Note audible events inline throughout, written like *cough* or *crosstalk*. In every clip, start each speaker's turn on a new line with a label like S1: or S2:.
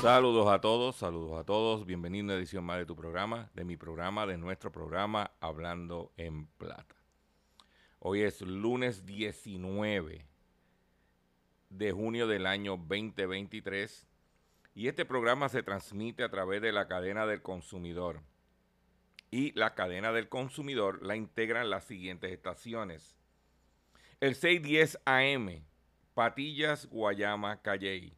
S1: Saludos a todos, saludos a todos. Bienvenido a una edición más de tu programa, de mi programa, de nuestro programa Hablando en Plata. Hoy es lunes 19 de junio del año 2023 y este programa se transmite a través de la cadena del consumidor. Y la cadena del consumidor la integran las siguientes estaciones. El 610 AM, Patillas, Guayama, Calley.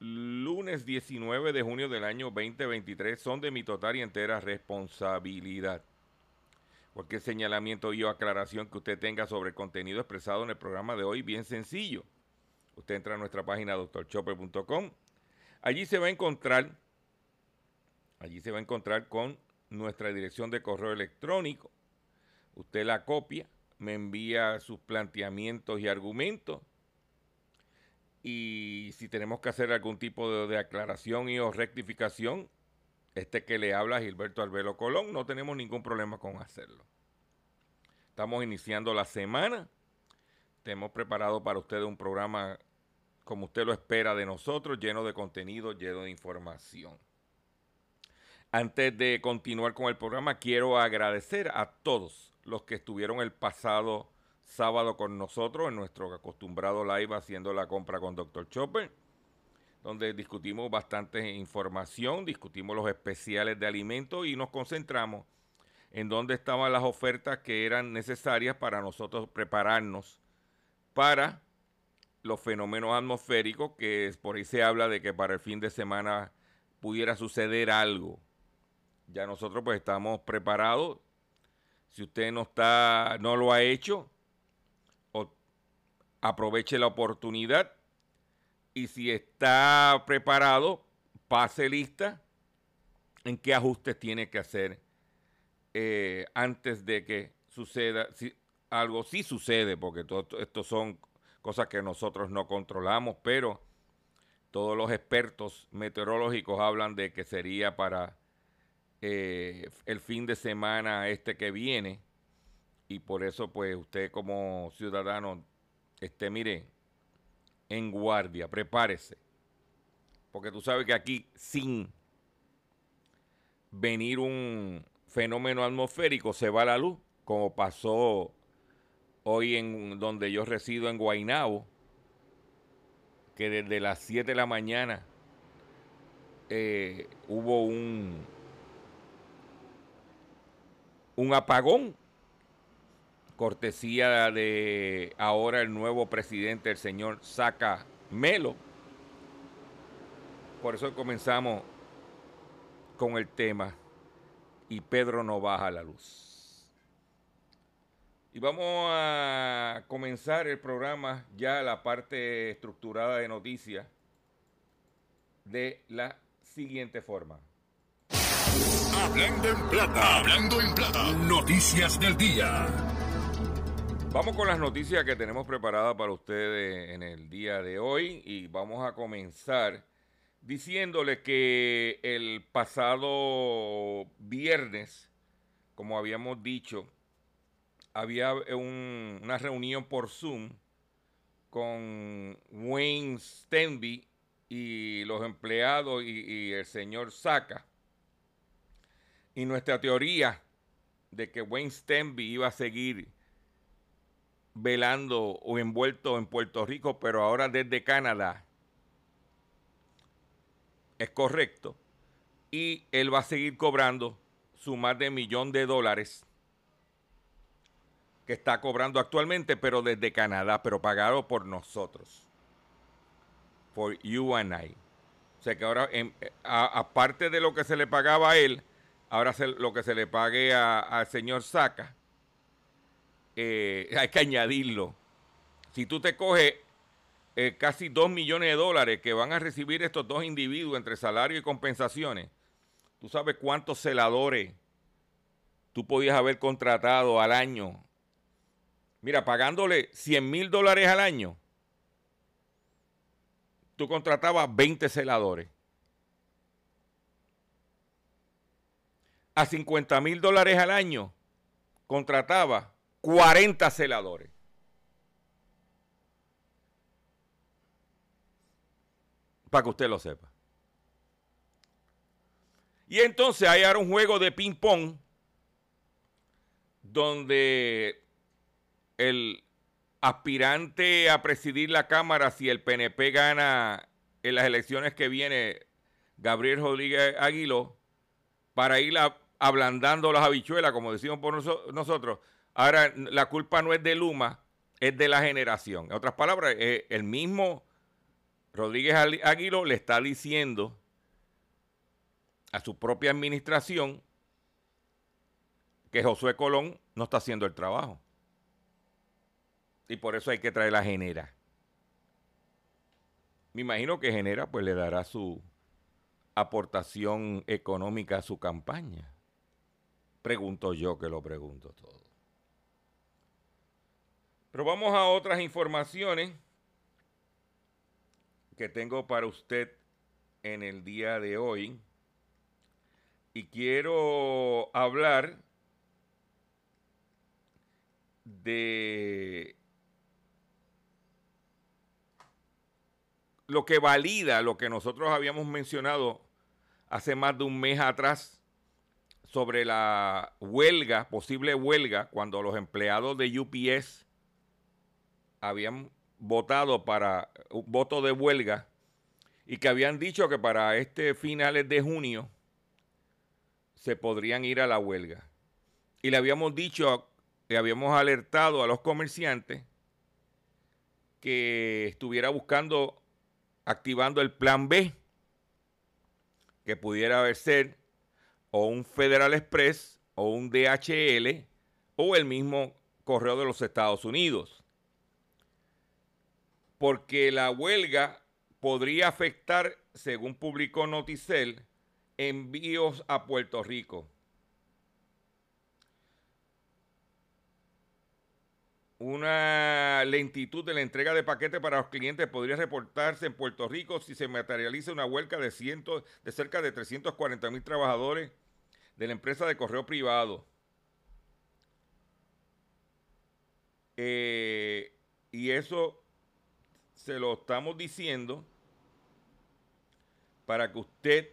S1: lunes 19 de junio del año 2023, son de mi total y entera responsabilidad. Cualquier señalamiento y o aclaración que usted tenga sobre el contenido expresado en el programa de hoy, bien sencillo. Usted entra a nuestra página drchopper.com. Allí se va a encontrar, allí se va a encontrar con nuestra dirección de correo electrónico. Usted la copia, me envía sus planteamientos y argumentos. Y si tenemos que hacer algún tipo de, de aclaración y o rectificación, este que le habla Gilberto Albelo Colón, no tenemos ningún problema con hacerlo. Estamos iniciando la semana. Hemos preparado para ustedes un programa como usted lo espera de nosotros, lleno de contenido, lleno de información. Antes de continuar con el programa, quiero agradecer a todos los que estuvieron el pasado sábado con nosotros en nuestro acostumbrado live haciendo la compra con Dr. Chopper, donde discutimos bastante información, discutimos los especiales de alimentos y nos concentramos en dónde estaban las ofertas que eran necesarias para nosotros prepararnos para los fenómenos atmosféricos, que por ahí se habla de que para el fin de semana pudiera suceder algo. Ya nosotros pues estamos preparados. Si usted no está, no lo ha hecho, aproveche la oportunidad y si está preparado, pase lista en qué ajustes tiene que hacer eh, antes de que suceda, si algo sí sucede, porque todo esto son cosas que nosotros no controlamos, pero todos los expertos meteorológicos hablan de que sería para eh, el fin de semana este que viene y por eso pues usted como ciudadano esté, mire, en guardia, prepárese, porque tú sabes que aquí sin venir un fenómeno atmosférico se va la luz, como pasó hoy en donde yo resido en Guaynabo, que desde las 7 de la mañana eh, hubo un, un apagón, cortesía de ahora el nuevo presidente, el señor Saca Melo. Por eso comenzamos con el tema y Pedro no baja la luz. Y vamos a comenzar el programa ya la parte estructurada de noticias de la siguiente forma.
S2: Hablando en plata, hablando en plata, noticias del día.
S1: Vamos con las noticias que tenemos preparadas para ustedes en el día de hoy y vamos a comenzar diciéndole que el pasado viernes, como habíamos dicho, había una reunión por Zoom con Wayne Stenby y los empleados y, y el señor Saca. Y nuestra teoría de que Wayne Stenby iba a seguir velando o envuelto en Puerto Rico, pero ahora desde Canadá, es correcto. Y él va a seguir cobrando su más de millón de dólares que está cobrando actualmente, pero desde Canadá, pero pagado por nosotros. For you and I. O sea que ahora, aparte de lo que se le pagaba a él, ahora lo que se le pague al señor Saca, eh, *laughs* hay que añadirlo. Si tú te coges eh, casi 2 millones de dólares que van a recibir estos dos individuos entre salario y compensaciones. ¿Tú sabes cuántos celadores tú podías haber contratado al año? Mira, pagándole 100 mil dólares al año, tú contratabas 20 celadores. A 50 mil dólares al año, contrataba 40 celadores. Para que usted lo sepa. Y entonces hay ahora un juego de ping-pong donde el aspirante a presidir la Cámara, si el PNP gana en las elecciones que viene, Gabriel Rodríguez Aguiló, para ir ablandando las habichuelas, como decimos por nosotros. Ahora, la culpa no es de Luma, es de la generación. En otras palabras, el mismo Rodríguez Aguilo le está diciendo a su propia administración que Josué Colón no está haciendo el trabajo. Y por eso hay que traer la Genera. Me imagino que Genera pues le dará su aportación económica a su campaña. Pregunto yo que lo pregunto todo. Pero vamos a otras informaciones que tengo para usted en el día de hoy. Y quiero hablar de lo que valida lo que nosotros habíamos mencionado hace más de un mes atrás sobre la huelga, posible huelga, cuando los empleados de UPS habían votado para un voto de huelga y que habían dicho que para este finales de junio se podrían ir a la huelga. Y le habíamos dicho, le habíamos alertado a los comerciantes que estuviera buscando, activando el plan B, que pudiera ser o un Federal Express o un DHL o el mismo correo de los Estados Unidos porque la huelga podría afectar, según publicó Noticel, envíos a Puerto Rico. Una lentitud de la entrega de paquetes para los clientes podría reportarse en Puerto Rico si se materializa una huelga de, de cerca de 340 mil trabajadores de la empresa de correo privado. Eh, y eso se lo estamos diciendo para que usted,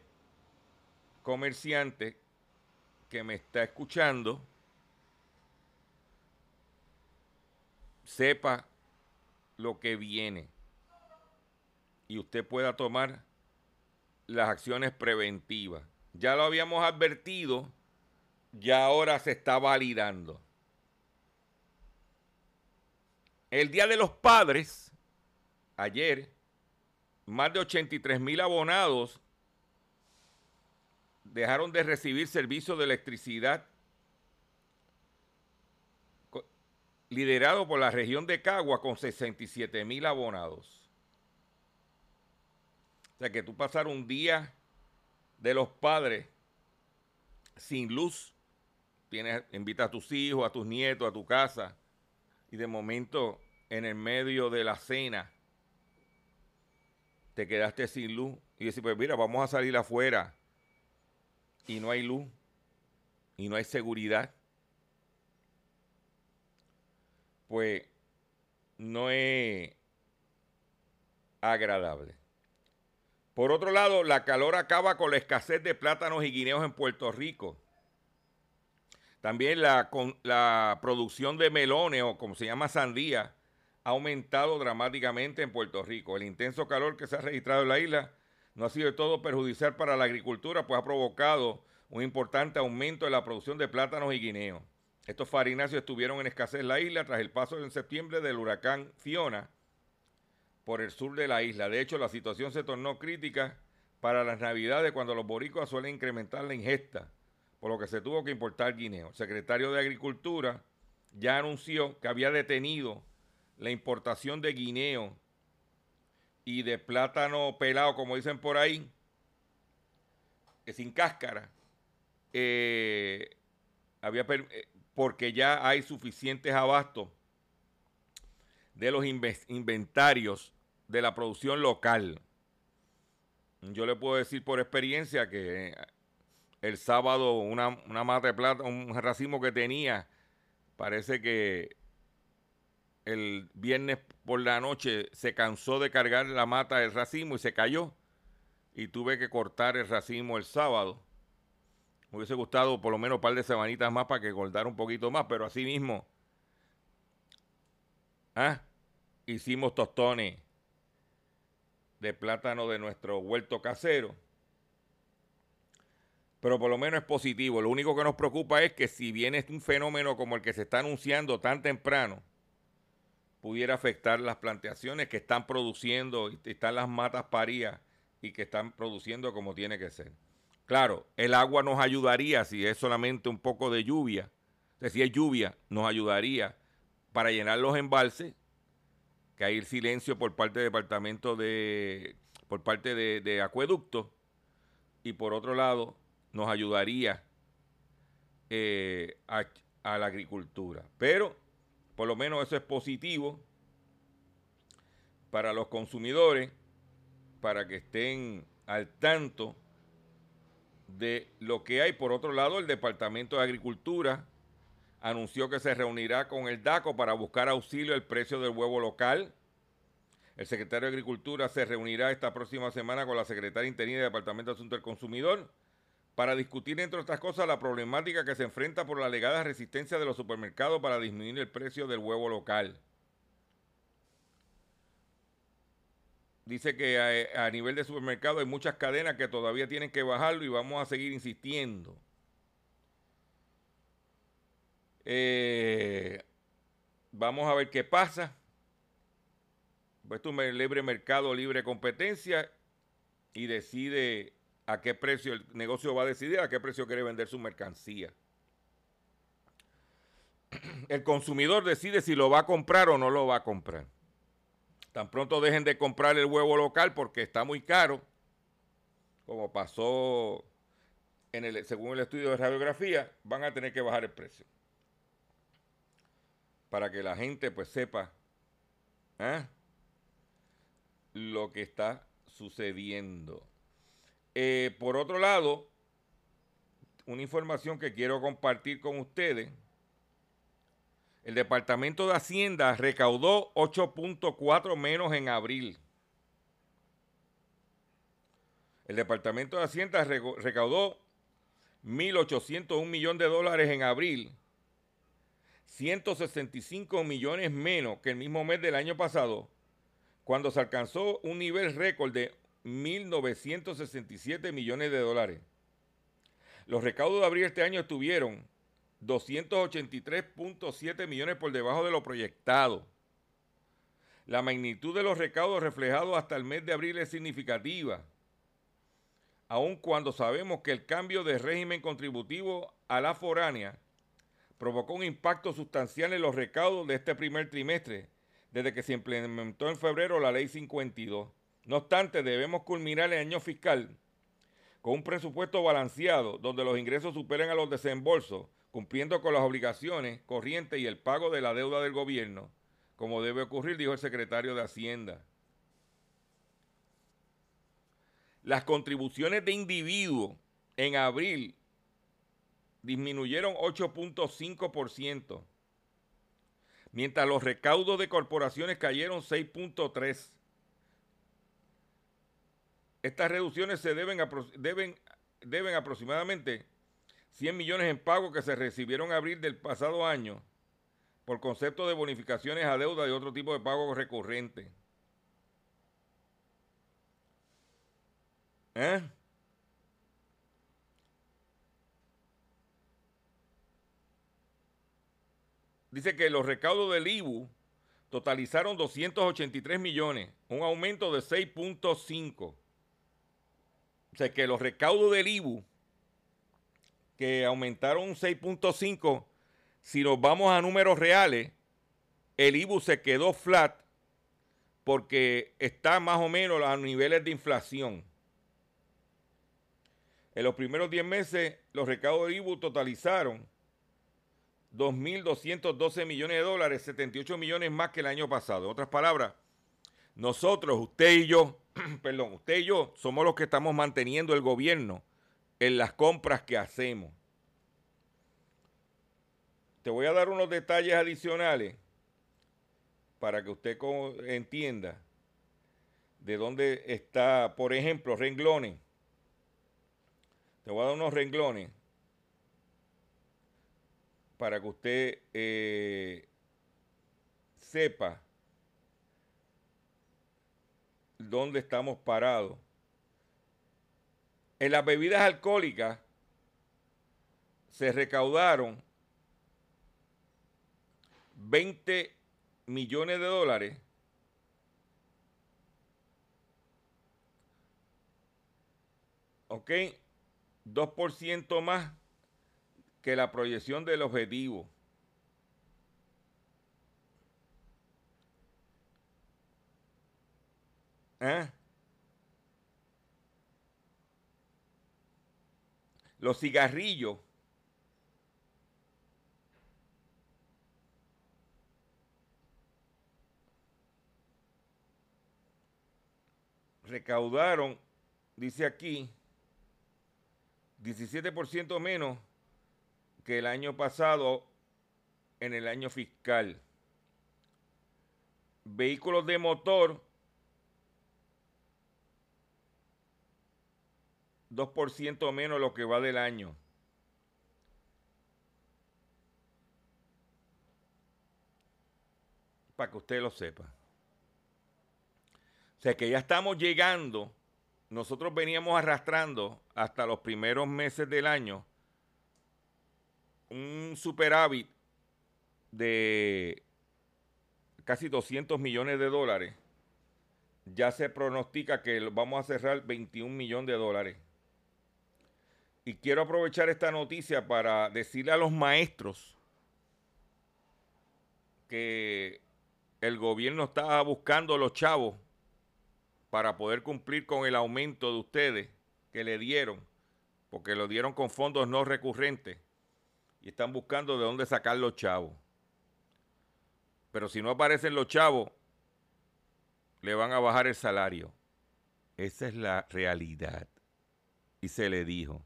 S1: comerciante que me está escuchando, sepa lo que viene y usted pueda tomar las acciones preventivas. Ya lo habíamos advertido, ya ahora se está validando. El Día de los Padres, ayer, más de 83 mil abonados dejaron de recibir servicio de electricidad liderado por la región de Cagua con 67 mil abonados. O sea que tú pasar un día de los padres sin luz, tienes, a tus hijos, a tus nietos, a tu casa, y de momento en el medio de la cena te quedaste sin luz y decís, pues mira, vamos a salir afuera y no hay luz y no hay seguridad pues no es agradable. Por otro lado, la calor acaba con la escasez de plátanos y guineos en Puerto Rico. También la, la producción de melones, o como se llama sandía, ha aumentado dramáticamente en Puerto Rico. El intenso calor que se ha registrado en la isla no ha sido de todo perjudicial para la agricultura, pues ha provocado un importante aumento en la producción de plátanos y guineos. Estos farináceos estuvieron en escasez en la isla tras el paso en septiembre del huracán Fiona por el sur de la isla. De hecho, la situación se tornó crítica para las navidades cuando los boricuas suelen incrementar la ingesta, por lo que se tuvo que importar guineo. El secretario de Agricultura ya anunció que había detenido la importación de guineo y de plátano pelado, como dicen por ahí, sin cáscara. Eh, había eh, porque ya hay suficientes abastos de los inventarios de la producción local. Yo le puedo decir por experiencia que el sábado una, una mata de plata, un racimo que tenía, parece que el viernes por la noche se cansó de cargar la mata del racimo y se cayó. Y tuve que cortar el racimo el sábado. Me hubiese gustado por lo menos un par de semanitas más para que cortara un poquito más, pero así mismo. ¿ah? Hicimos tostones de plátano de nuestro huerto casero. Pero por lo menos es positivo. Lo único que nos preocupa es que si viene un fenómeno como el que se está anunciando tan temprano, pudiera afectar las plantaciones que están produciendo, están las matas parías y que están produciendo como tiene que ser. Claro, el agua nos ayudaría si es solamente un poco de lluvia. si es lluvia, nos ayudaría para llenar los embalses, que hay silencio por parte del departamento de, por parte de, acueducto, y por otro lado, nos ayudaría eh, a la agricultura. Pero, por lo menos eso es positivo para los consumidores, para que estén al tanto de lo que hay. Por otro lado, el Departamento de Agricultura anunció que se reunirá con el DACO para buscar auxilio al precio del huevo local. El secretario de Agricultura se reunirá esta próxima semana con la secretaria interina del Departamento de Asuntos del Consumidor para discutir, entre otras cosas, la problemática que se enfrenta por la alegada resistencia de los supermercados para disminuir el precio del huevo local. dice que a, nivel de supermercado hay muchas cadenas que todavía tienen que bajarlo y vamos a seguir insistiendo. Eh, vamos a ver qué pasa. Pues un libre mercado, libre competencia y decide a qué precio el negocio va a decidir, a qué precio quiere vender su mercancía. *clears throat* El consumidor decide si lo va a comprar o no lo va a comprar. Tan pronto dejen de comprar el huevo local porque está muy caro, como pasó en el, según el estudio de radiografía, van a tener que bajar el precio. Para que la gente pues sepa ¿eh? lo que está sucediendo. Eh, por otro lado, una información que quiero compartir con ustedes. El Departamento de Hacienda recaudó 8.4 menos en abril. El Departamento de Hacienda recaudó 1.801 millones de dólares en abril, 165 millones menos que el mismo mes del año pasado, cuando se alcanzó un nivel récord de 1.967 millones de dólares. Los recaudos de abril este año estuvieron 283.7 millones por debajo de lo proyectado. La magnitud de los recaudos reflejados hasta el mes de abril es significativa, aun cuando sabemos que el cambio de régimen contributivo a la foránea provocó un impacto sustancial en los recaudos de este primer trimestre, desde que se implementó en febrero la ley 52. No obstante, debemos culminar el año fiscal con un presupuesto balanceado donde los ingresos superen a los desembolsos, cumpliendo con las obligaciones corrientes y el pago de la deuda del gobierno, como debe ocurrir, dijo el secretario de Hacienda. Las contribuciones de individuos en abril disminuyeron 8.5%, mientras los recaudos de corporaciones cayeron 6.3%. Estas reducciones se deben, deben, deben aproximadamente 100 millones en pagos que se recibieron en abril del pasado año por concepto de bonificaciones a deuda y otro tipo de pagos recurrentes. ¿Eh? Dice que los recaudos del IBU totalizaron 283 millones, un aumento de 6.5 o sea, que los recaudos del IBU, que aumentaron un 6.5, si nos vamos a números reales, el IBU se quedó flat porque está más o menos a niveles de inflación. En los primeros 10 meses, los recaudos del IBU totalizaron 2.212 millones de dólares, 78 millones más que el año pasado. En otras palabras, nosotros, usted y yo, *clears throat* perdón, usted y yo somos los que estamos manteniendo el gobierno en las compras que hacemos. Te voy a dar unos detalles adicionales para que usted entienda de dónde está, por ejemplo, renglones. Te voy a dar unos renglones para que usted eh, sepa dónde estamos parados. En las bebidas alcohólicas se recaudaron 20 millones de dólares ¿ok? 2% más que la proyección del objetivo. Los cigarrillos. Recaudaron, dice aquí, 17% menos que el año pasado en el año fiscal. Vehículos de motor 2% menos lo que va del año. Para que usted lo sepa. O sea que ya estamos llegando, nosotros veníamos arrastrando hasta los primeros meses del año un superávit de casi 200 millones de dólares. Ya se pronostica que vamos a cerrar 21 millones de dólares. Y quiero aprovechar esta noticia para decirle a los maestros que el gobierno estaba buscando los chavos para poder cumplir con el aumento de ustedes que le dieron, porque lo dieron con fondos no recurrentes y están buscando de dónde sacar los chavos. Pero si no aparecen los chavos, le van a bajar el salario. Esa es la realidad. Y se le dijo.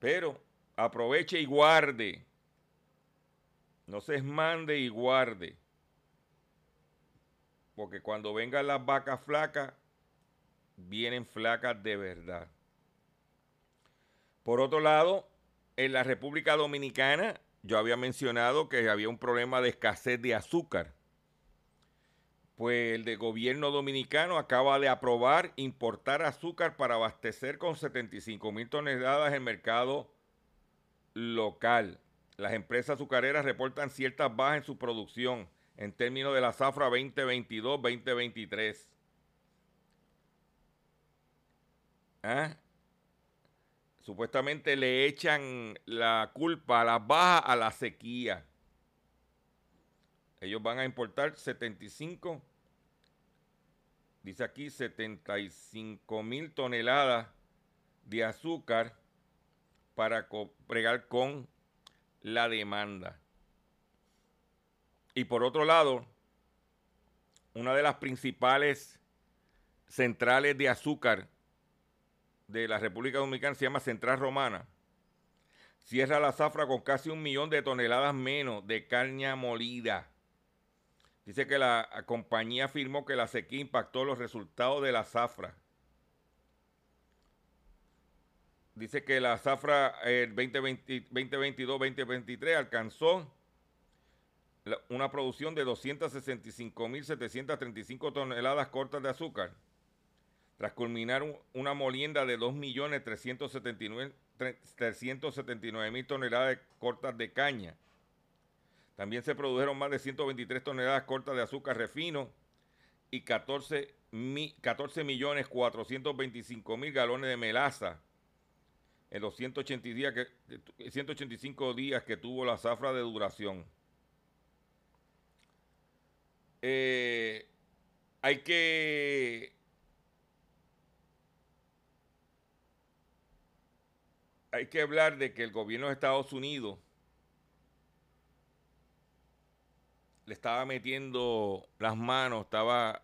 S1: Pero aproveche y guarde. No se mande y guarde. Porque cuando vengan las vacas flacas, vienen flacas de verdad. Por otro lado, en la República Dominicana, yo había mencionado que había un problema de escasez de azúcar. Pues el de gobierno dominicano acaba de aprobar importar azúcar para abastecer con 75 mil toneladas el mercado local. Las empresas azucareras reportan ciertas bajas en su producción en términos de la zafra 2022-2023. ¿Ah? Supuestamente le echan la culpa a las bajas a la sequía. Ellos van a importar 75 dice aquí 75 mil toneladas de azúcar para bregar con la demanda. Y por otro lado, una de las principales centrales de azúcar de la República Dominicana se llama Central Romana. Cierra la zafra con casi un millón de toneladas menos de caña molida. Dice que la compañía afirmó que la sequía impactó los resultados de la zafra. Dice que la zafra el 2022-2023 alcanzó una producción de 265.735 toneladas cortas de azúcar, tras culminar una molienda de 2.379.000 toneladas toneladas cortas de caña también se produjeron más de 123 toneladas cortas de azúcar refino y 14, 14 millones 425 mil galones de melaza en los 180 días que, 185 días que tuvo la zafra de duración. Eh, hay que hay que hablar de que el gobierno de Estados Unidos le estaba metiendo las manos, estaba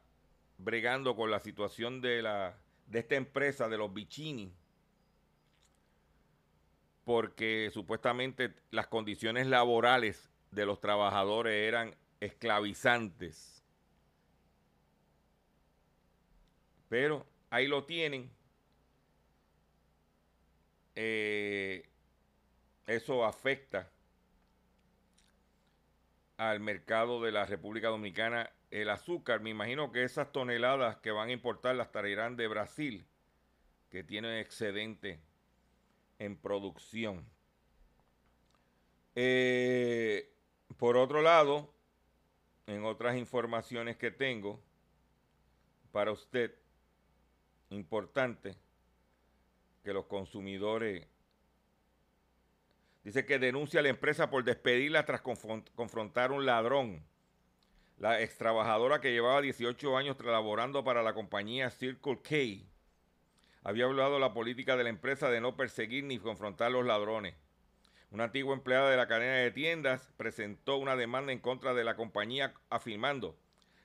S1: bregando con la situación de, la, de esta empresa, de los Bichini, porque supuestamente las condiciones laborales de los trabajadores eran esclavizantes. Pero ahí lo tienen. Eh, eso afecta al mercado de la República Dominicana el azúcar. Me imagino que esas toneladas que van a importar las traerán de Brasil, que tienen excedente en producción. Eh, por otro lado, en otras informaciones que tengo para usted, importante que los consumidores Dice que denuncia a la empresa por despedirla tras confrontar un ladrón. La ex trabajadora que llevaba 18 años laborando para la compañía Circle K había hablado la política de la empresa de no perseguir ni confrontar a los ladrones. Una antigua empleada de la cadena de tiendas presentó una demanda en contra de la compañía afirmando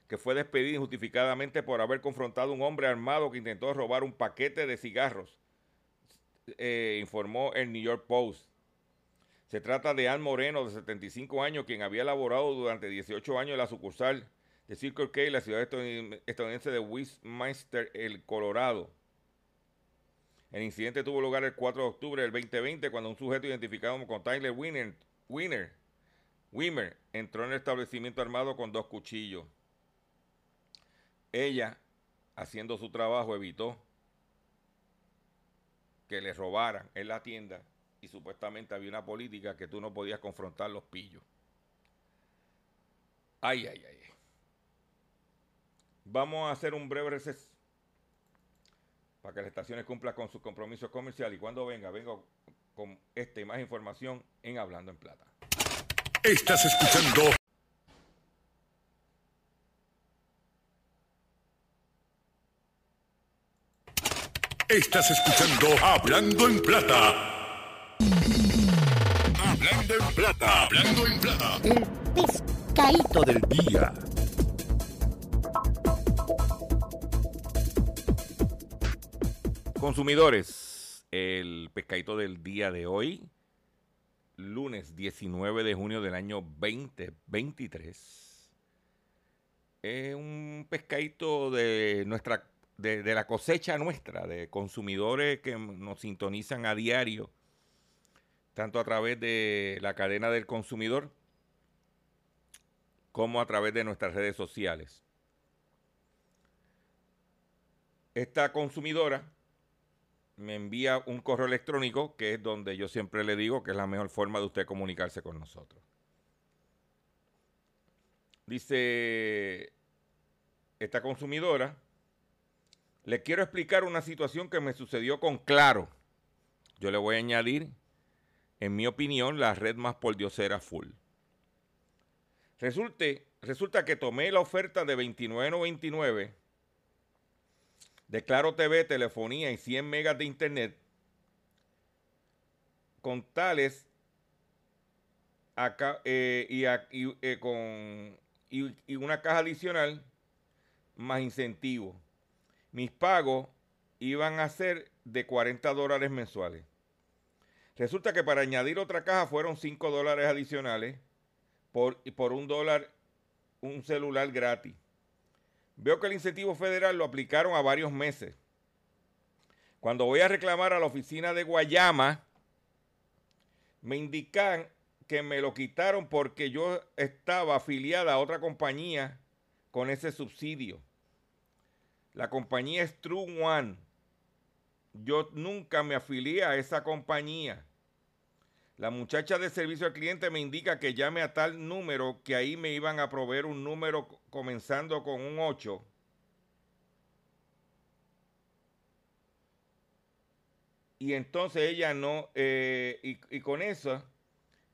S1: que fue despedida injustificadamente por haber confrontado a un hombre armado que intentó robar un paquete de cigarros, eh, informó el New York Post. Se trata de Ann Moreno, de 75 años, quien había laborado durante 18 años en la sucursal de Circle K, la ciudad estadounidense de Westminster, el Colorado. El incidente tuvo lugar el 4 de octubre del 2020 cuando un sujeto identificado como Tyler Winner, Winner, Wimmer entró en el establecimiento armado con dos cuchillos. Ella, haciendo su trabajo, evitó que le robaran en la tienda y supuestamente había una política que tú no podías confrontar los pillos. Ay, ay, ay. Vamos a hacer un breve receso para que las estaciones cumplan con sus compromisos comerciales y cuando venga, vengo con esta y más información en Hablando en Plata.
S2: Estás escuchando. Estás escuchando Hablando en Plata. Hablando en Plata. Hablando en Plata.
S3: El pescadito del día.
S1: Consumidores, el pescadito del día de hoy, lunes 19 de junio del año 2023. Es un pescadito de nuestra de, de, la cosecha nuestra, de consumidores que nos sintonizan a diario, tanto a través de la cadena del consumidor como a través de nuestras redes sociales. Esta consumidora me envía un correo electrónico que es donde yo siempre le digo que es la mejor forma de usted comunicarse con nosotros. Dice esta consumidora, le quiero explicar una situación que me sucedió con Claro. Yo le voy a añadir, en mi opinión, la red más por diosera full. Resulte, resulta que tomé la oferta de 29.99 de Claro TV, telefonía y 100 megas de internet con tales eh, y, eh, con, y una caja adicional más incentivos mis pagos iban a ser de 40 dólares mensuales. Resulta que para añadir otra caja fueron 5 dólares adicionales por, por un dólar un celular gratis. Veo que el incentivo federal lo aplicaron a varios meses. Cuando voy a reclamar a la oficina de Guayama, me indican que me lo quitaron porque yo estaba afiliada a otra compañía con ese subsidio. La compañía es True One. Yo nunca me afilié a esa compañía. La muchacha de servicio al cliente me indica que llame a tal número que ahí me iban a proveer un número comenzando con un 8. Y entonces ella no, eh, y, y con esa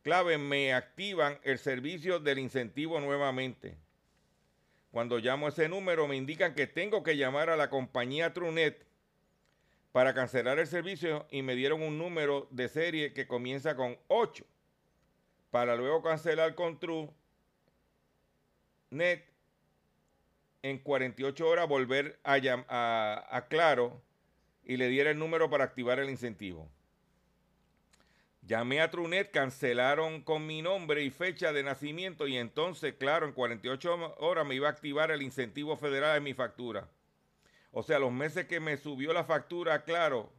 S1: clave me activan el servicio del incentivo nuevamente. Cuando llamo a ese número me indican que tengo que llamar a la compañía Trunet para cancelar el servicio y me dieron un número de serie que comienza con 8 para luego cancelar con TrueNet en 48 horas volver a, a, a Claro y le diera el número para activar el incentivo. Llamé a Trunet, cancelaron con mi nombre y fecha de nacimiento y entonces, claro, en 48 horas me iba a activar el incentivo federal en mi factura. O sea, los meses que me subió la factura, claro,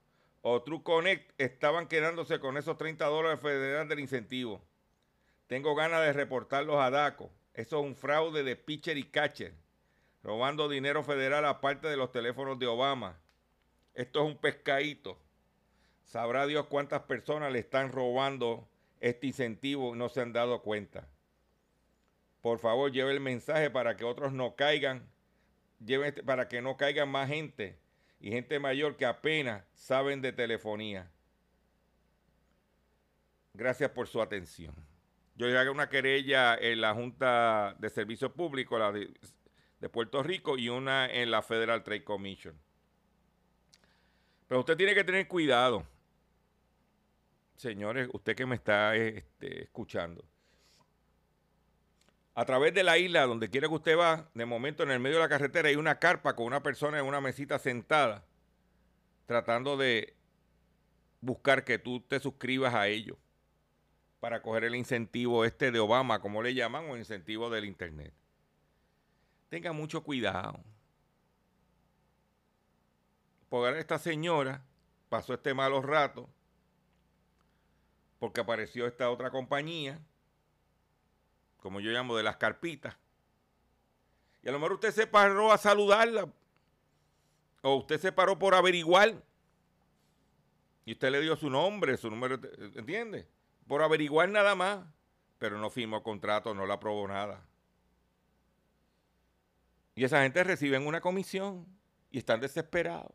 S1: o TrueConnect estaban quedándose con esos 30 dólares federales del incentivo. Tengo ganas de reportarlos a DACO. Eso es un fraude de pitcher y catcher, robando dinero federal aparte de los teléfonos de Obama. Esto es un pescadito. Sabrá Dios cuántas personas le están robando este incentivo y no se han dado cuenta. Por favor, lleve el mensaje para que otros no caigan, lleve este, para que no caigan más gente y gente mayor que apenas saben de telefonía. Gracias por su atención. Yo hago una querella en la Junta de Servicios Públicos de, Puerto Rico y una en la Federal Trade Commission. Pero usted tiene que tener cuidado señores, usted que me está este, escuchando, a través de la isla, donde quiera que usted va, de momento en el medio de la carretera hay una carpa con una persona en una mesita sentada, tratando de buscar que tú te suscribas a ellos para coger el incentivo este de Obama, como le llaman, o incentivo del Internet. Tenga mucho cuidado. Porque esta señora pasó este malos rato porque apareció esta otra compañía, como yo llamo de las carpitas. Y a lo mejor usted se paró a saludarla, o usted se paró por averiguar, y usted le dio su nombre, su número, ¿entiende? Por averiguar nada más, pero no firmó contrato, no la aprobó nada. Y esa gente recibe una comisión y están desesperados.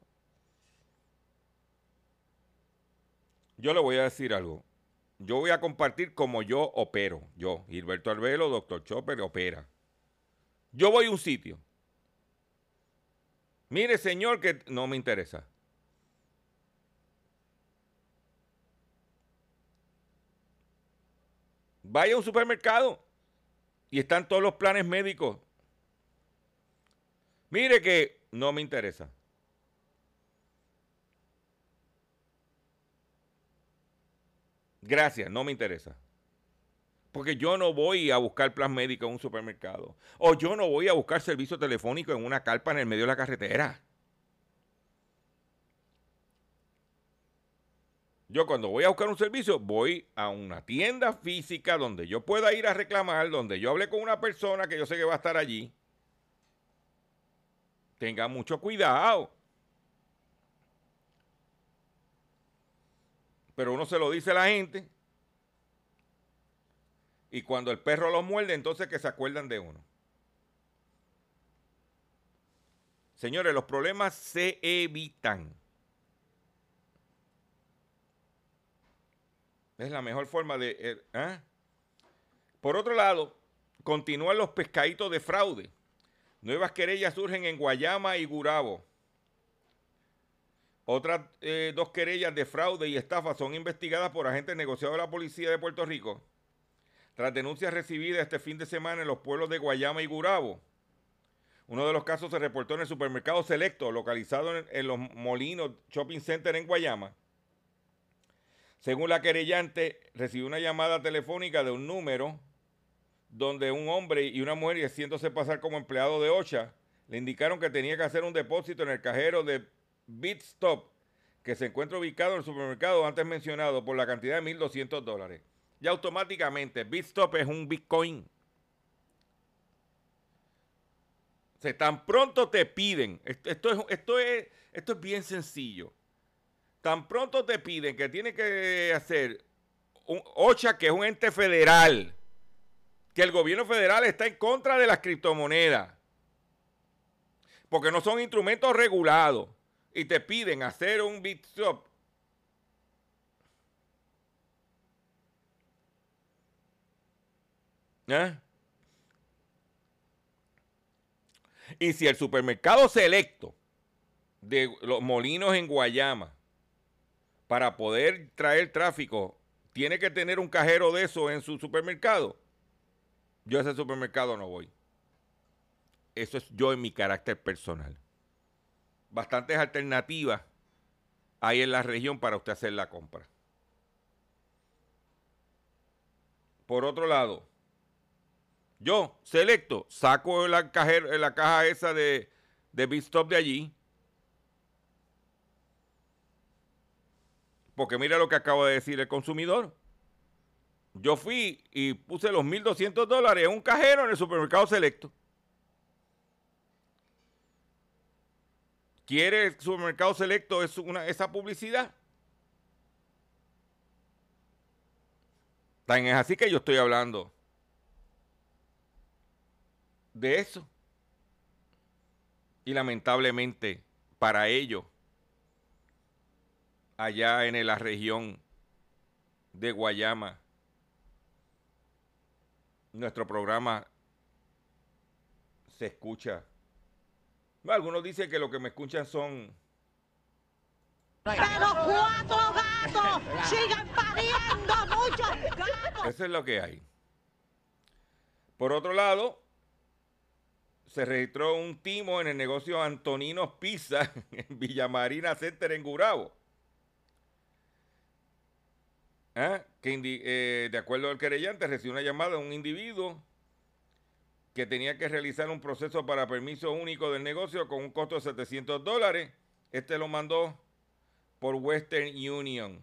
S1: Yo le voy a decir algo yo voy a compartir como yo opero. Yo, Gilberto Arbelo, Doctor Chopper, opera. Yo voy a un sitio. Mire, señor, que no me interesa. Vaya a un supermercado y están todos los planes médicos. Mire que no me interesa. Gracias, no me interesa. Porque yo no voy a buscar plan médico en un supermercado. O yo no voy a buscar servicio telefónico en una carpa en el medio de la carretera. Yo cuando voy a buscar un servicio, voy a una tienda física donde yo pueda ir a reclamar, donde yo hable con una persona que yo sé que va a estar allí. Tenga mucho cuidado. Pero uno se lo dice a la gente. Y cuando el perro lo muerde, entonces que se acuerdan de uno. Señores, los problemas se evitan. Es la mejor forma de... Eh, ¿ah? Por otro lado, continúan los pescaditos de fraude. Nuevas querellas surgen en Guayama y Gurabo. Otras eh, dos querellas de fraude y estafa son investigadas por agentes negociados de la Policía de Puerto Rico. Tras denuncias recibidas este fin de semana en los pueblos de Guayama y Gurabo. Uno de los casos se reportó en el supermercado Selecto, localizado en, en los Molinos Shopping Center en Guayama. Según la querellante, recibió una llamada telefónica de un número donde un hombre y una mujer, haciéndose pasar como empleado de OCHA, le indicaron que tenía que hacer un depósito en el cajero de BitStop, que se encuentra ubicado en el supermercado antes mencionado, por la cantidad de 1.200 dólares. Y automáticamente, BitStop es un Bitcoin. O tan pronto te piden, esto, es, esto, es, esto es bien sencillo tan pronto te piden que tiene que hacer OCHA, que es un ente federal, que el gobierno federal está en contra de las criptomonedas, porque no son instrumentos regulados, y te piden hacer un BitSwap. ¿Eh? Y si el supermercado selecto de los molinos en Guayama para poder traer tráfico, tiene que tener un cajero de eso en su supermercado. Yo a ese supermercado no voy. Eso es yo en mi carácter personal. Bastantes alternativas hay en la región para usted hacer la compra. Por otro lado, yo selecto, saco la, cajero, la caja esa de, de de allí, Porque mira lo que acaba de decir el consumidor. Yo fui y puse los 1.200 dólares en un cajero en el supermercado selecto. ¿Quiere supermercado selecto es una, esa publicidad? Tan es así que yo estoy hablando de eso. Y lamentablemente para ellos allá en la región de Guayama. Nuestro programa se escucha. Algunos dicen que lo que me escuchan son...
S4: Pero cuatro gatos *laughs* siguen pariendo muchos gatos.
S1: Eso es lo que hay. Por otro lado, se registró un timo en el negocio Antoninos Pizza *laughs* en Villamarina Center en Gurabo. ¿Ah? que eh, de acuerdo al querellante recibió una llamada de un individuo que tenía que realizar un proceso para permiso único del negocio con un costo de 700 dólares. Este lo mandó por Western Union.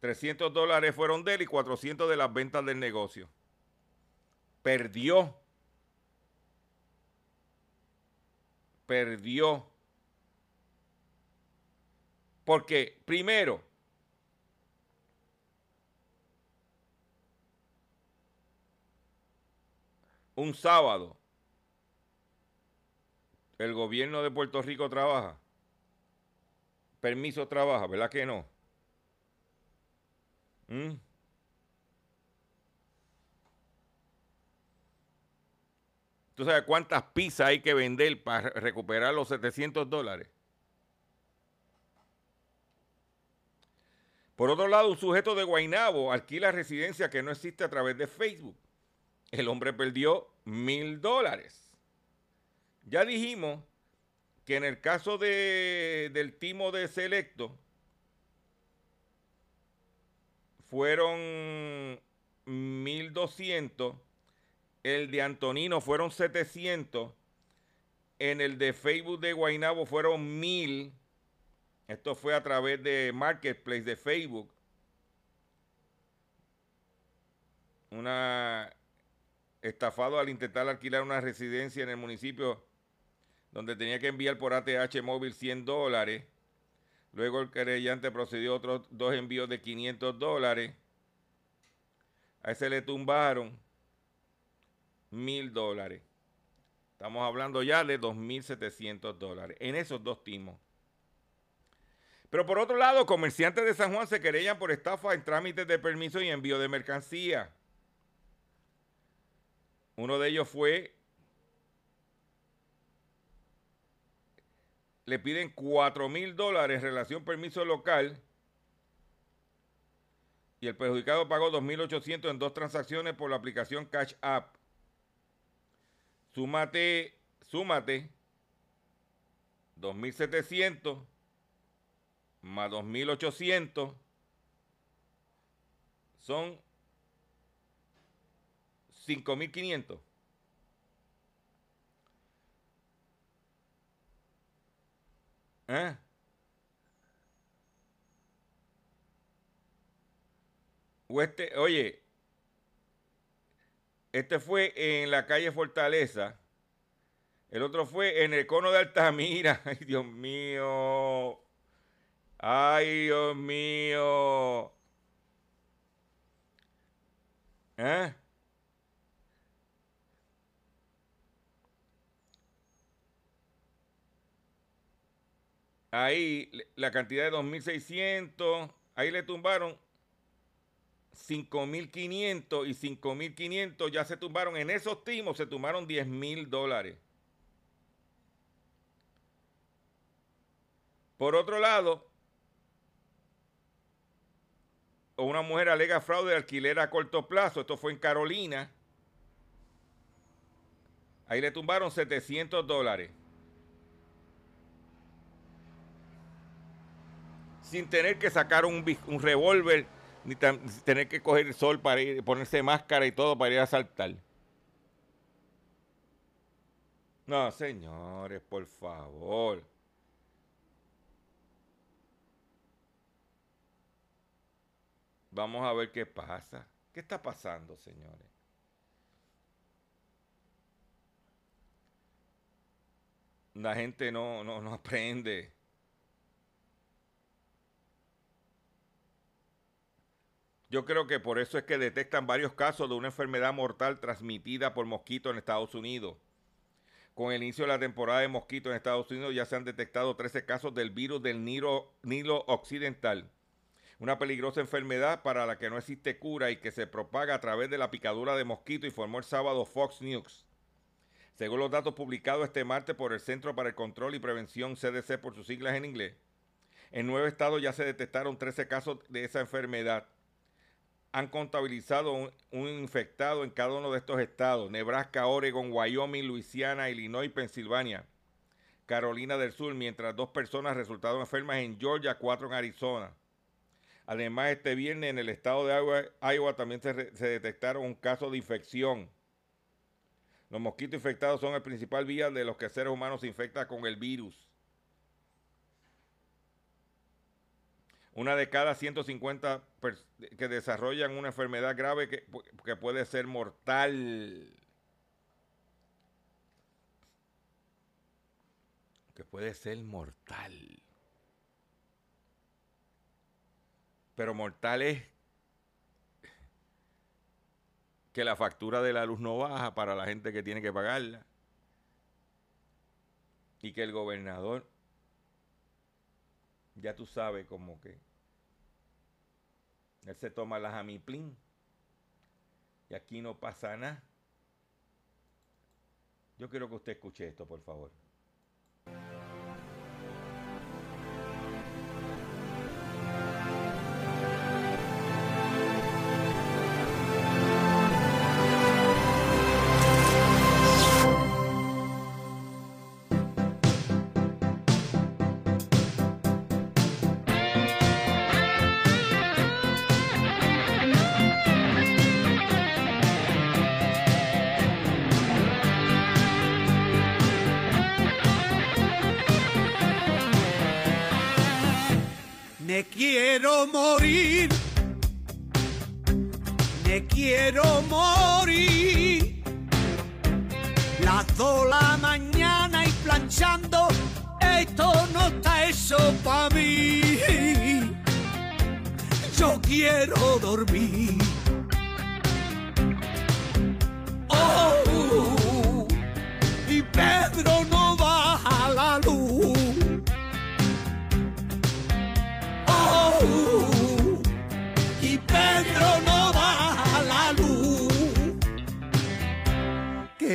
S1: 300 dólares fueron de él y 400 de las ventas del negocio. Perdió. Perdió porque, primero, un sábado, el gobierno de Puerto Rico trabaja. Permiso trabaja, ¿verdad que no? ¿Mm? ¿Tú sabes cuántas pizzas hay que vender para recuperar los 700 dólares? Por otro lado, un sujeto de Guainabo alquila residencia que no existe a través de Facebook. El hombre perdió mil dólares. Ya dijimos que en el caso de, del timo de Selecto fueron 1200, el de Antonino fueron 700, en el de Facebook de Guainabo fueron 1000. Esto fue a través de Marketplace de Facebook. Una estafado al intentar alquilar una residencia en el municipio donde tenía que enviar por ATH móvil 100 dólares. Luego el querellante procedió a otros dos envíos de 500 dólares. A ese le tumbaron mil dólares. Estamos hablando ya de 2.700 dólares en esos dos timos. Pero por otro lado, comerciantes de San Juan se querellan por estafa en trámites de permiso y envío de mercancía. Uno de ellos fue le piden 4 mil dólares en relación permiso local y el perjudicado pagó 2.800 en dos transacciones por la aplicación Cash App. Súmate, súmate 2.700 más 2.800 son 5.500. ¿Eh? este, oye, este fue en la calle Fortaleza. El otro fue en el cono de Altamira. *laughs* Ay, Dios mío. Ay, Dios mío. ¿Eh? Ahí la cantidad de 2.600, ahí le tumbaron 5.500 y 5.500 ya se tumbaron. En esos timos se tumbaron 10.000 dólares. Por otro lado, una mujer alega fraude de alquiler a corto plazo. Esto fue en Carolina. Ahí le tumbaron 700 dólares. Sin tener que sacar un, un revólver, ni tener que coger el sol para ir, ponerse máscara y todo para ir a saltar. No, señores, por favor. Vamos a ver qué pasa. ¿Qué está pasando, señores? La gente no, no, no aprende. Yo creo que por eso es que detectan varios casos de una enfermedad mortal transmitida por mosquitos en Estados Unidos. Con el inicio de la temporada de mosquitos en Estados Unidos ya se han detectado 13 casos del virus del Nilo, Nilo Occidental, una peligrosa enfermedad para la que no existe cura y que se propaga a través de la picadura de mosquito, informó el sábado Fox News. Según los datos publicados este martes por el Centro para el Control y Prevención CDC por sus siglas en inglés, en nueve estados ya se detectaron 13 casos de esa enfermedad han contabilizado un, infectado en cada uno de estos estados, Nebraska, Oregon, Wyoming, Luisiana, Illinois, Pensilvania, Carolina del Sur, mientras dos personas resultaron enfermas en Georgia, cuatro en Arizona. Además, este viernes en el estado de Iowa, también se, se detectaron un caso de infección. Los mosquitos infectados son el principal vía de los que seres humanos se infectan con el virus. Una de cada 150 que desarrollan una enfermedad grave que, que puede ser mortal. Que puede ser mortal. Pero mortal es que la factura de la luz no baja para la gente que tiene que pagarla. Y que el gobernador ya tú sabes como que él se toma la jamiplín y aquí no pasa nada. Yo quiero que usted escuche esto, por favor.
S5: Quiero morir. Me quiero morir. Las dos la mañana y planchando. Esto no está eso para mí. Yo quiero dormir.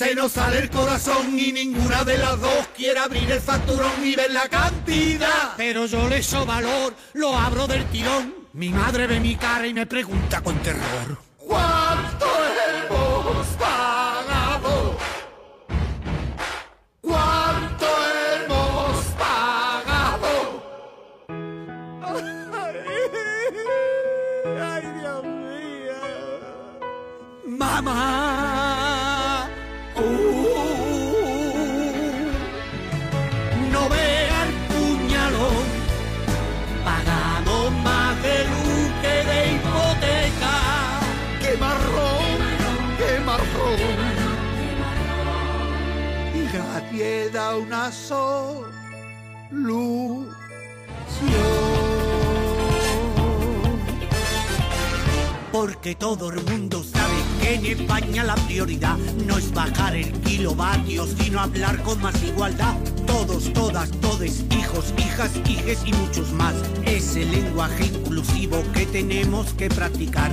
S5: Se nos sale el corazón y ninguna de las dos quiere abrir el facturón y ver la cantidad. Pero yo le echo valor, lo abro del tirón. Mi madre ve mi cara y me pregunta con terror. ¿Cuánto hemos pagado? ¿Cuánto hemos pagado? Ay, Dios mío. Mamá. Una solución. Porque todo el mundo sabe que en España la prioridad no es bajar el kilovatio, sino hablar con más igualdad. Todos, todas, todes, hijos, hijas, hijes y muchos más. Es el lenguaje inclusivo que tenemos que practicar.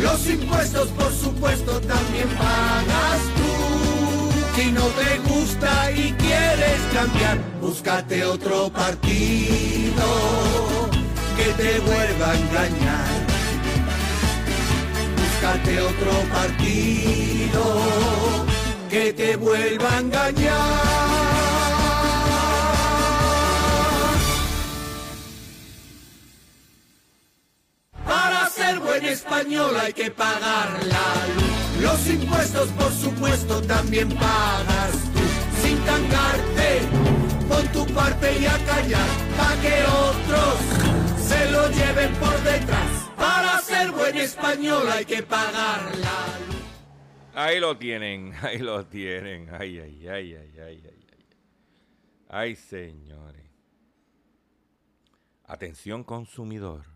S5: Los impuestos, por supuesto, también pagas tú. Si no te gusta y quieres cambiar, búscate otro partido que te vuelva a engañar. Búscate otro partido que te vuelva a engañar. Español hay que pagar la luz. Los impuestos, por supuesto, también pagas tú. Sin tangarte, pon tu parte y a callar. Pa' que otros se lo lleven por detrás. Para ser buen español hay que pagar la luz.
S1: Ahí lo tienen, *laughs* ahí lo tienen. Ay, ay, ay, ay, ay, ay, ay. Ay, señores. Atención consumidor.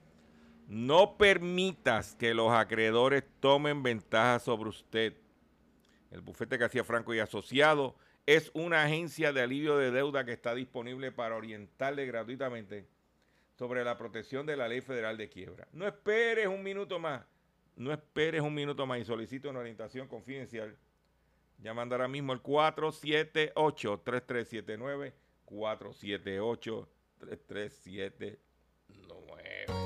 S1: No permitas que los acreedores tomen ventaja sobre usted. El bufete García Franco y Asociado es una agencia de alivio de deuda que está disponible para orientarle gratuitamente sobre la protección de la ley federal de quiebra. No esperes un minuto más. No esperes un minuto más y solicite una orientación confidencial. Llamando ahora mismo al 478-3379, 337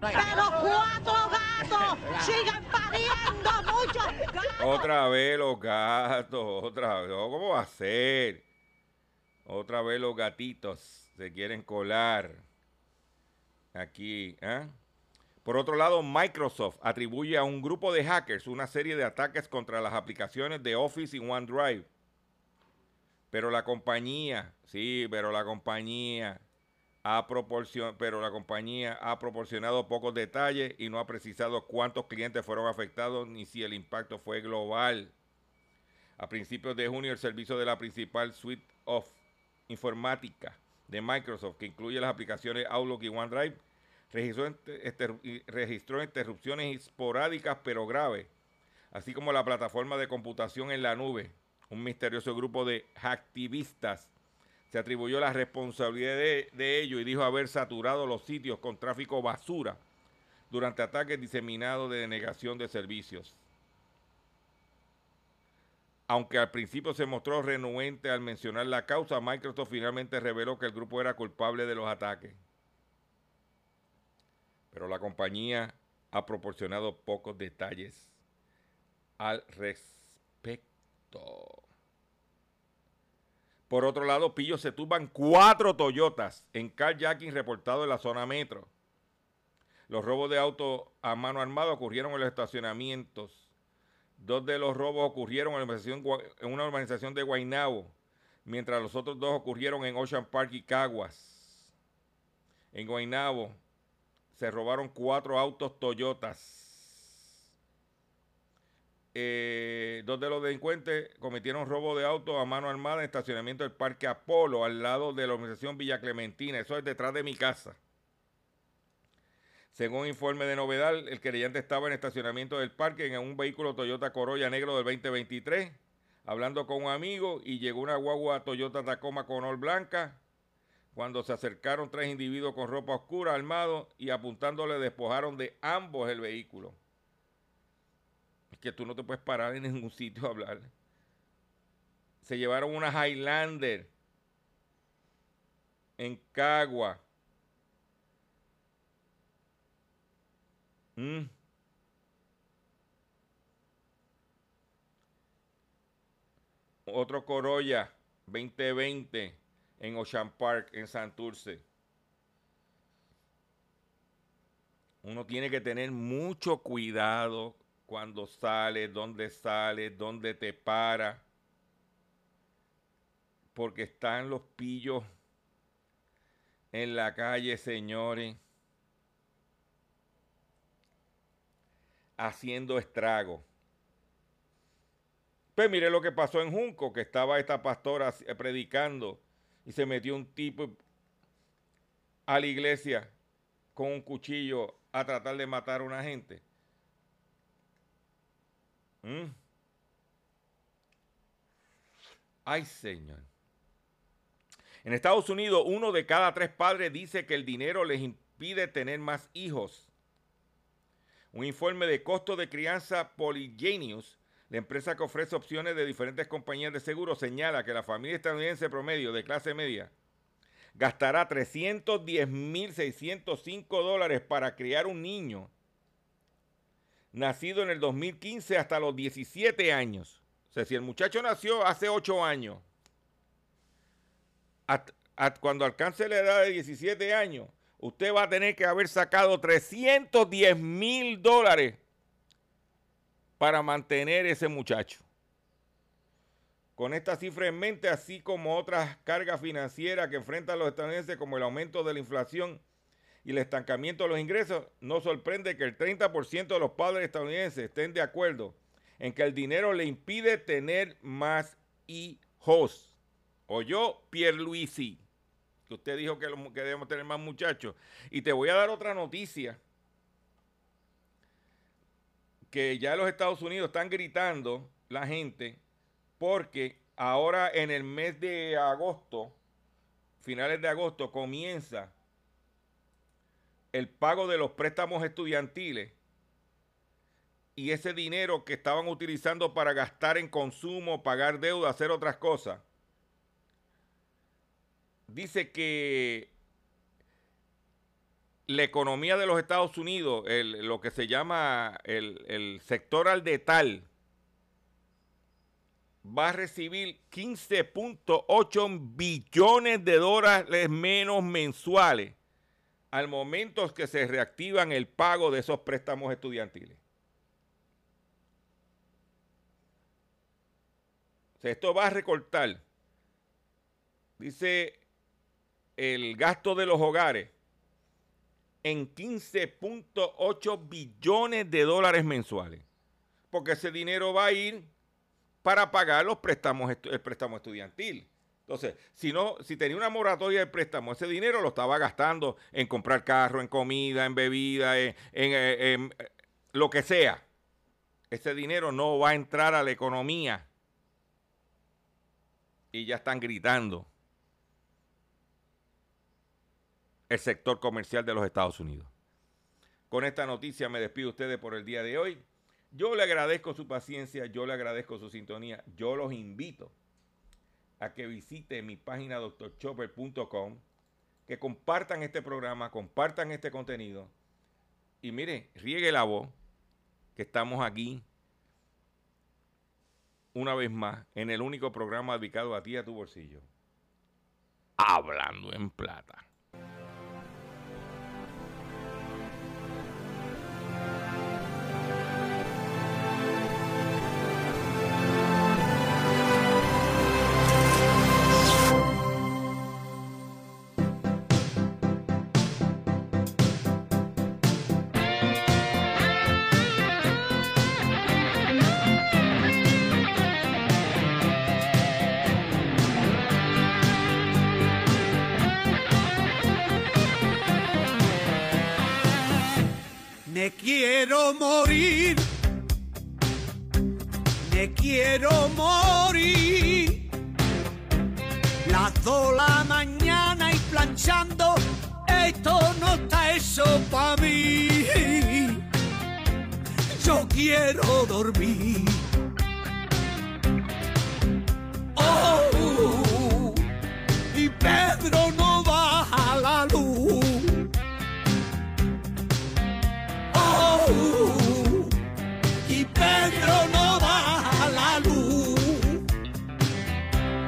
S4: Pero cuatro gatos *laughs* sigan pariendo muchos gatos.
S1: Otra vez los gatos, otra vez. ¿Cómo va a ser? Otra vez los gatitos se quieren colar aquí. ¿eh? Por otro lado, Microsoft atribuye a un grupo de hackers una serie de ataques contra las aplicaciones de Office y OneDrive. Pero la compañía, sí, pero la compañía ha proporcion- pero la compañía ha proporcionado pocos detalles y no ha precisado cuántos clientes fueron afectados ni si el impacto fue global. A principios de junio, el servicio de la principal suite of informática de Microsoft, que incluye las aplicaciones Outlook y OneDrive, registró, registró interrupciones esporádicas pero graves, así como la plataforma de computación en la nube. Un misterioso grupo de hacktivistas se atribuyó la responsabilidad de, ello y dijo haber saturado los sitios con tráfico basura durante ataques diseminados de denegación de servicios. Aunque al principio se mostró renuente al mencionar la causa, Microsoft finalmente reveló que el grupo era culpable de los ataques. Pero la compañía ha proporcionado pocos detalles al respecto. Por otro lado, Pillo se tumban cuatro Toyotas en carjacking reportado en la zona metro. Los robos de auto a mano armada ocurrieron en los estacionamientos. Dos de los robos ocurrieron en una urbanización de Guaynabo, mientras los otros dos ocurrieron en Ocean Park y Caguas. En Guaynabo se robaron cuatro autos Toyotas. Eh, dos de los delincuentes cometieron robo de auto a mano armada en estacionamiento del Parque Apolo, al lado de la organización Villa Clementina. Eso es detrás de mi casa. Según informe de novedad, el querellante estaba en estacionamiento del parque en un vehículo Toyota Corolla negro del 2023, hablando con un amigo y llegó una guagua Toyota Tacoma color blanca. Cuando se acercaron tres individuos con ropa oscura armados y apuntándole despojaron de ambos el vehículo. Que tú no te puedes parar en ningún sitio a hablar. Se llevaron una Highlander en Cagua. Mm. Otro Corolla 2020 en Ocean Park, en Santurce. Uno tiene que tener mucho cuidado cuando sale, dónde sale, dónde te para. Porque están los pillos en la calle, señores. haciendo estrago. Pues mire lo que pasó en Junco, que estaba esta pastora eh, predicando y se metió un tipo a la iglesia con un cuchillo a tratar de matar a una gente. ¿Mm? Ay, Señor. En Estados Unidos, uno de cada tres padres dice que el dinero les impide tener más hijos. Un informe de costo de crianza Polygenius, la empresa que ofrece opciones de diferentes compañías de seguro, señala que la familia estadounidense promedio de clase media gastará 310.605 dólares para criar un niño nacido en el 2015 hasta los 17 años. O sea, si el muchacho nació hace 8 años, cuando alcance la edad de 17 años, usted va a tener que haber sacado 310 mil dólares para mantener ese muchacho. Con esta cifra en mente, así como otras cargas financieras que enfrentan los estadounidenses, como el aumento de la inflación y el estancamiento de los ingresos, no sorprende que el 30% de los padres estadounidenses estén de acuerdo en que el dinero le impide tener más hijos. O yo, Pierluisi. que usted dijo que, debemos tener más muchachos. Y te voy a dar otra noticia que ya los Estados Unidos están gritando la gente porque ahora en el mes de agosto, finales de agosto, comienza el pago de los préstamos estudiantiles y ese dinero que estaban utilizando para gastar en consumo, pagar deuda, hacer otras cosas. Dice que la economía de los Estados Unidos, lo que se llama el, sector al detal, va a recibir 15.8 billones de dólares menos mensuales al momento que se reactivan el pago de esos préstamos estudiantiles. esto va a recortar, dice el gasto de los hogares en 15.8 billones de dólares mensuales. Porque ese dinero va a ir para pagar los préstamos, el préstamo estudiantil. Entonces, si no, si tenía una moratoria de préstamo, ese dinero lo estaba gastando en comprar carro, en comida, en bebida, en, en lo que sea. Ese dinero no va a entrar a la economía. Y ya están gritando el sector comercial de los Estados Unidos. Con esta noticia me despido ustedes por el día de hoy. Yo le agradezco su paciencia, yo le agradezco su sintonía. Yo los invito a que visiten mi página doctorchopper.com, que compartan este programa, compartan este contenido. Y mire, riegue la voz, que estamos aquí una vez más en el único programa dedicado a ti y a tu bolsillo. Hablando en plata.
S5: Quiero morir, me quiero morir. Las dos la mañana y planchando, esto no está eso para mí. Yo quiero dormir